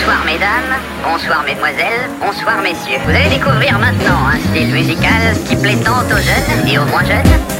Bonsoir mesdames, bonsoir mesdemoiselles, bonsoir messieurs. Vous allez découvrir maintenant un style musical qui plaît tant aux jeunes et aux moins jeunes.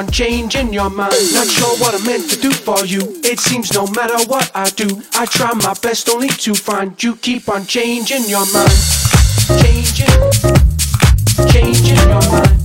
On changing your mind. Not sure what I'm meant to do for you. It seems no matter what I do, I try my best only to find you keep on changing your mind. Changing, changing your mind.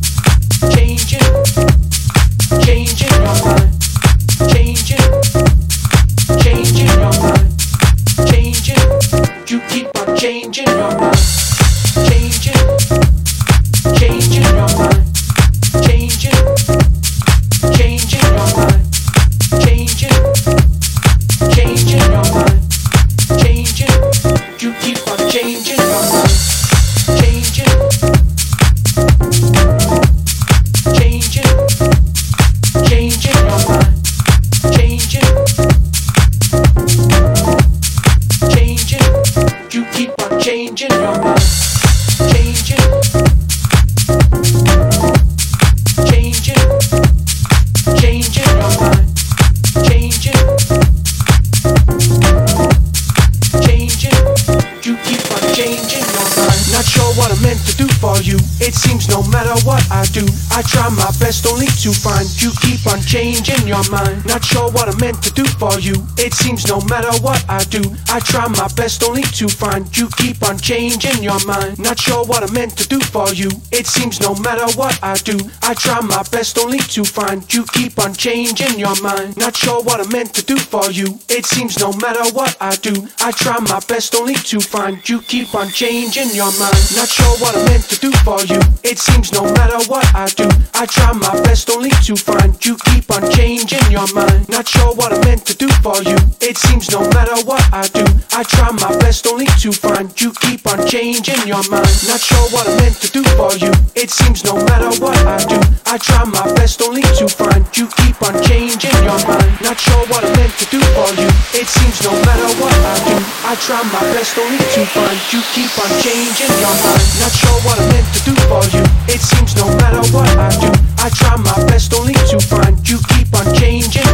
Your mind. Matter what I do, I try my best only to find you keep on changing your mind. Not sure what I'm meant to do for you. It seems no matter what I do, I try my best only to find you keep on changing your mind. Not sure what I'm meant to do for you. It seems no matter what I do, I try my best only to find you keep on changing your mind. Not sure what I'm meant to do for you. It seems no matter what I do, I try my best only to find you keep on changing your mind. Not sure what I'm meant to do for you. It seems no matter what I do, I try my best only to find you keep on changing your mind. Not sure what I'm meant to do for you. It seems no matter what I do, I try my best only to find you keep on changing your mind. Not sure what I'm meant to do for you. It seems no matter what I do, I try my best only to find you keep on changing your mind. Not sure what I'm meant to do for you. It seems no matter what I do, I try my best only to find you keep on changing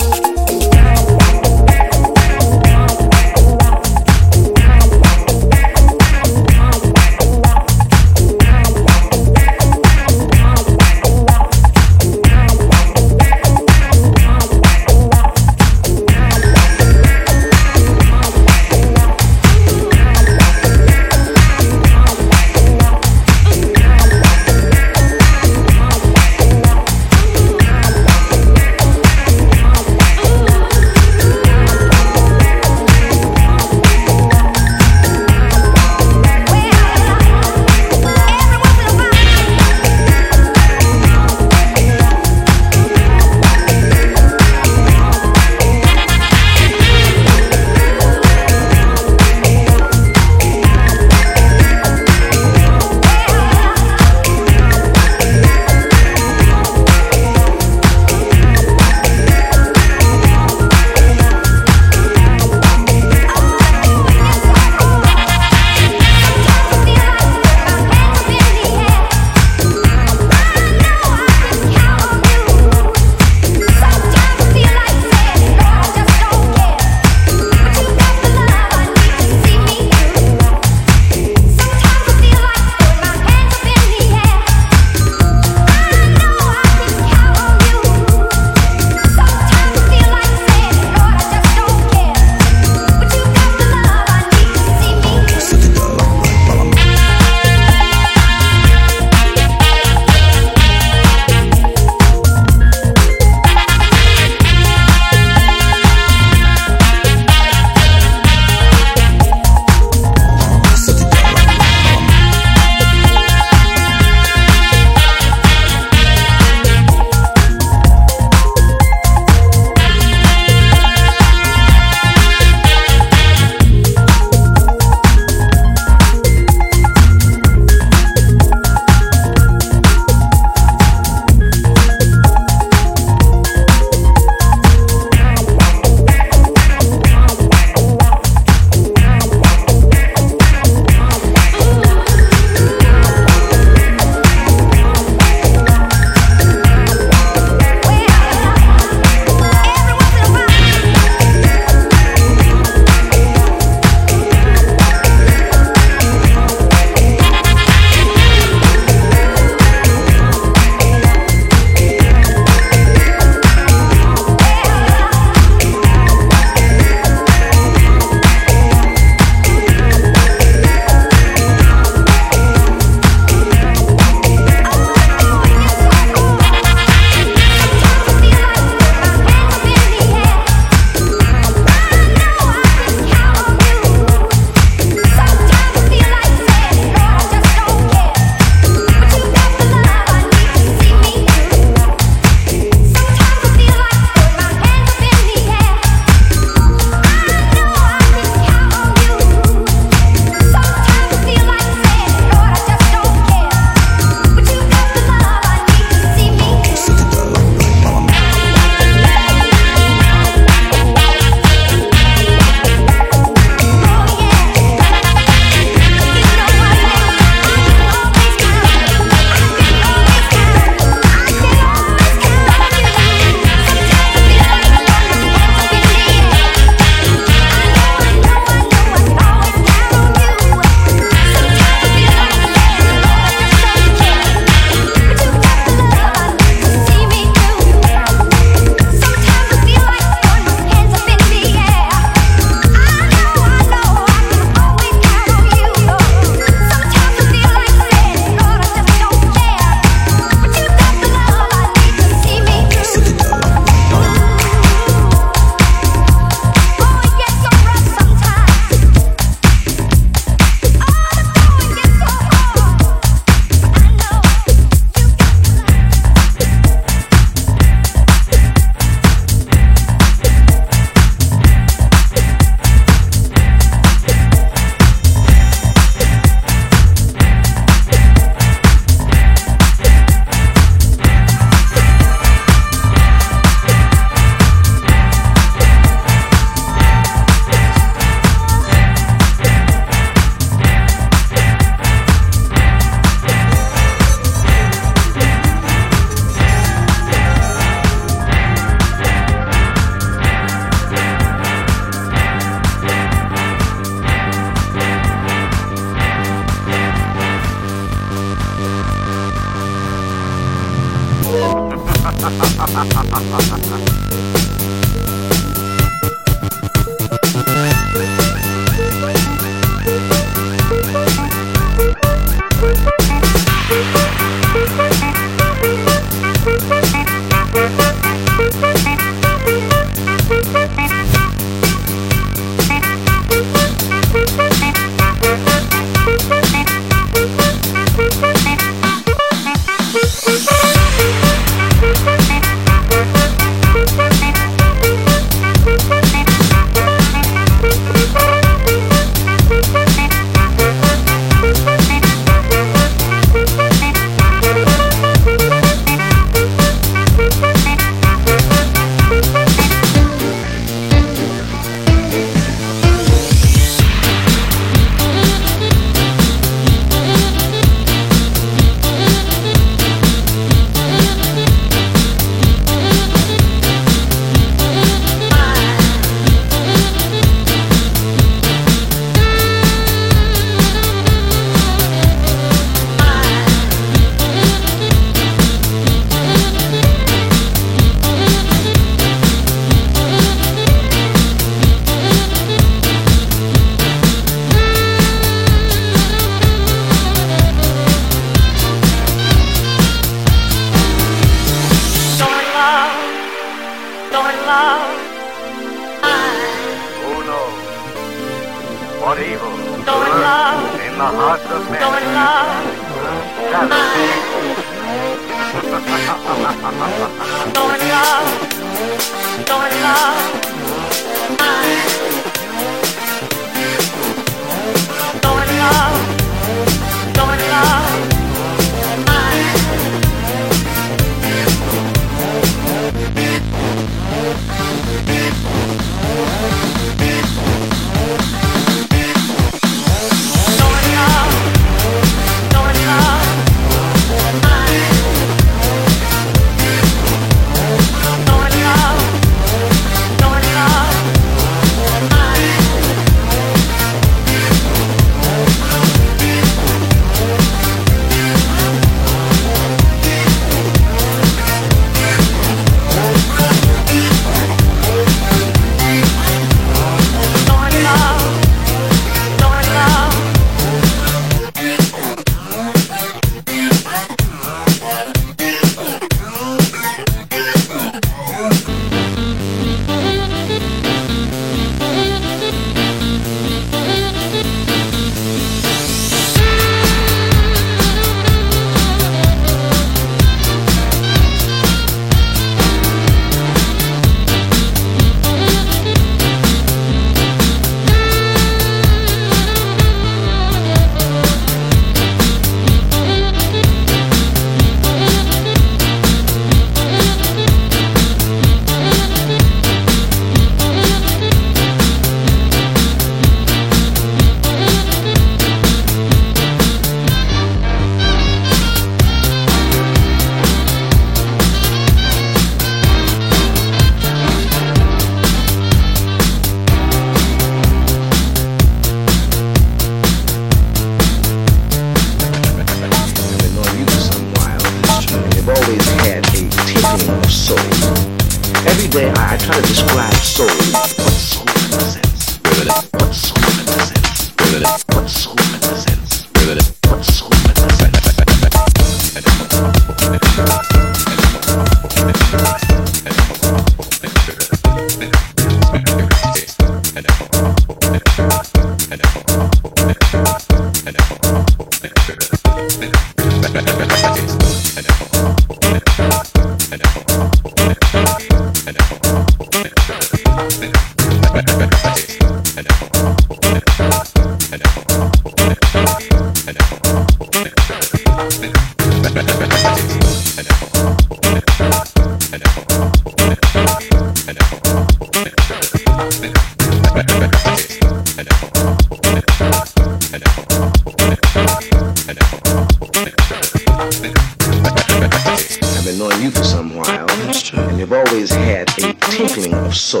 meaning of soul.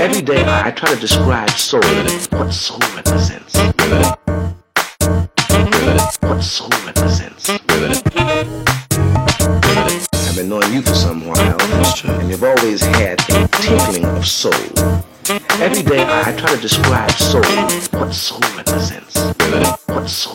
Every day I try to describe soul, what soul represents, what soul represents. I've been knowing you for some while, and you've always had a tinkling of soul. Every day I try to describe soul, what soul represents, what soul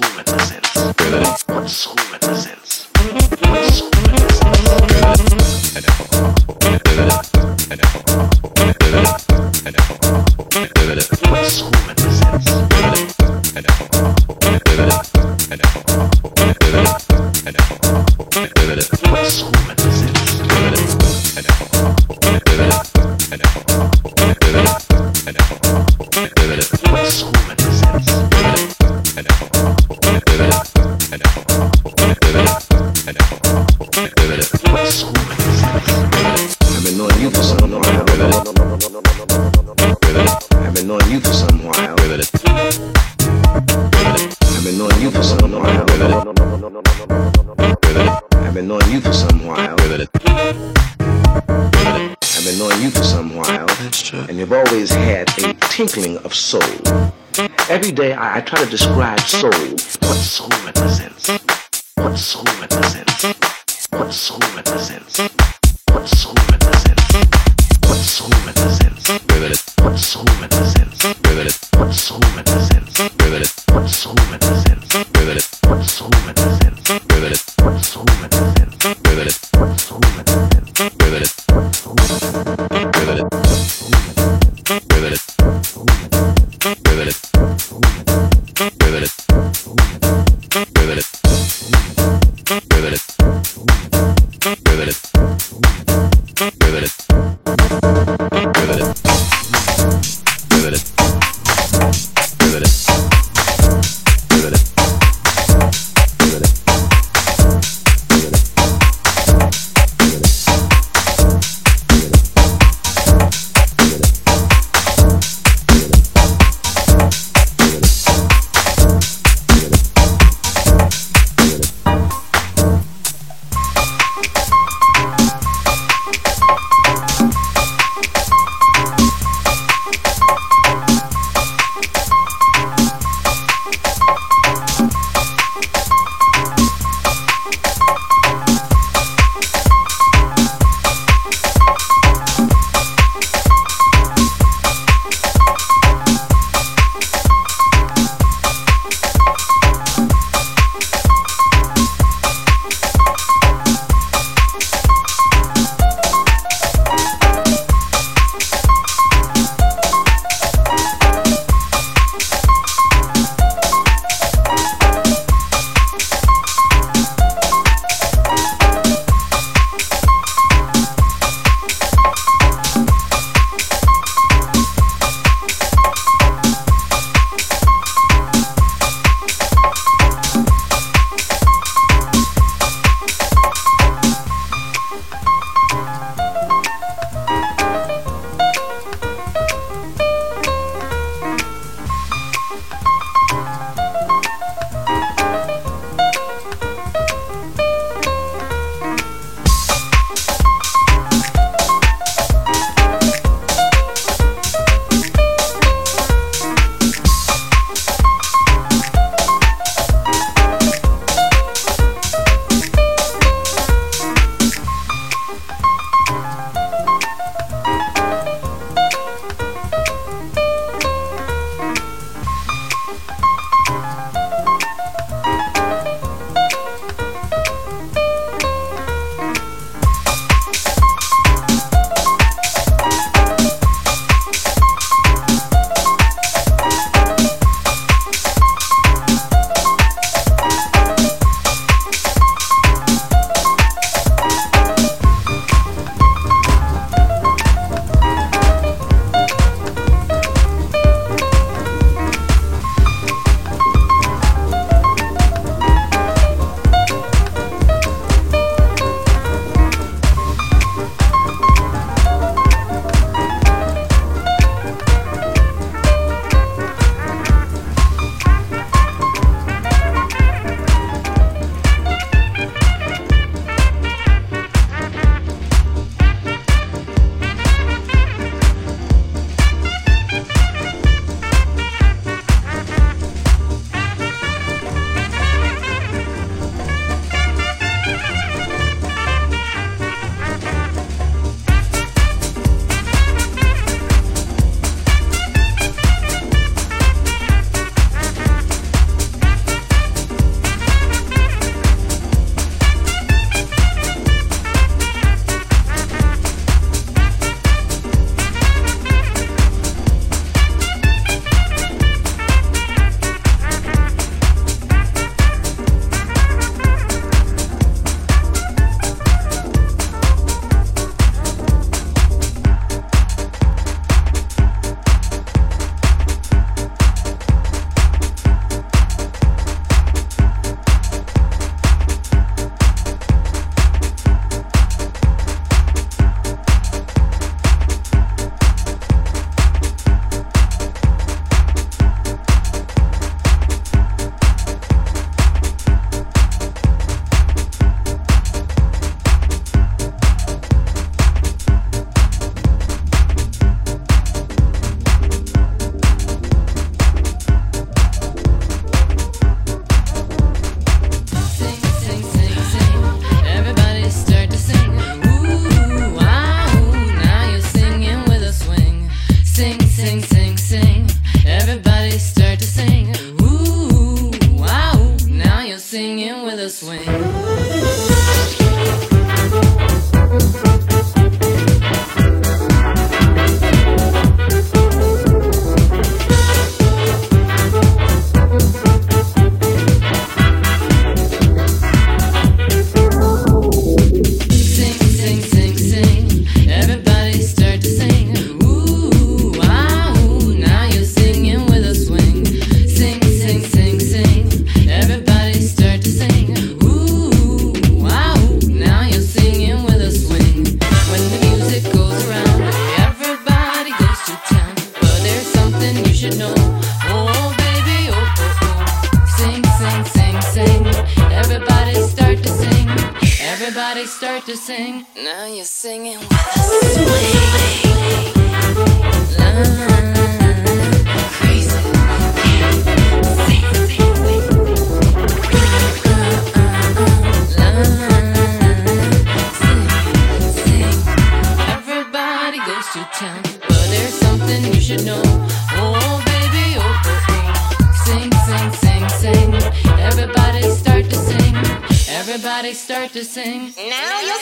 Every day I, I try to describe soul, what soul Riveted. Riveted. start to sing. Now you're singing. with Wing. La, la, la. Now you're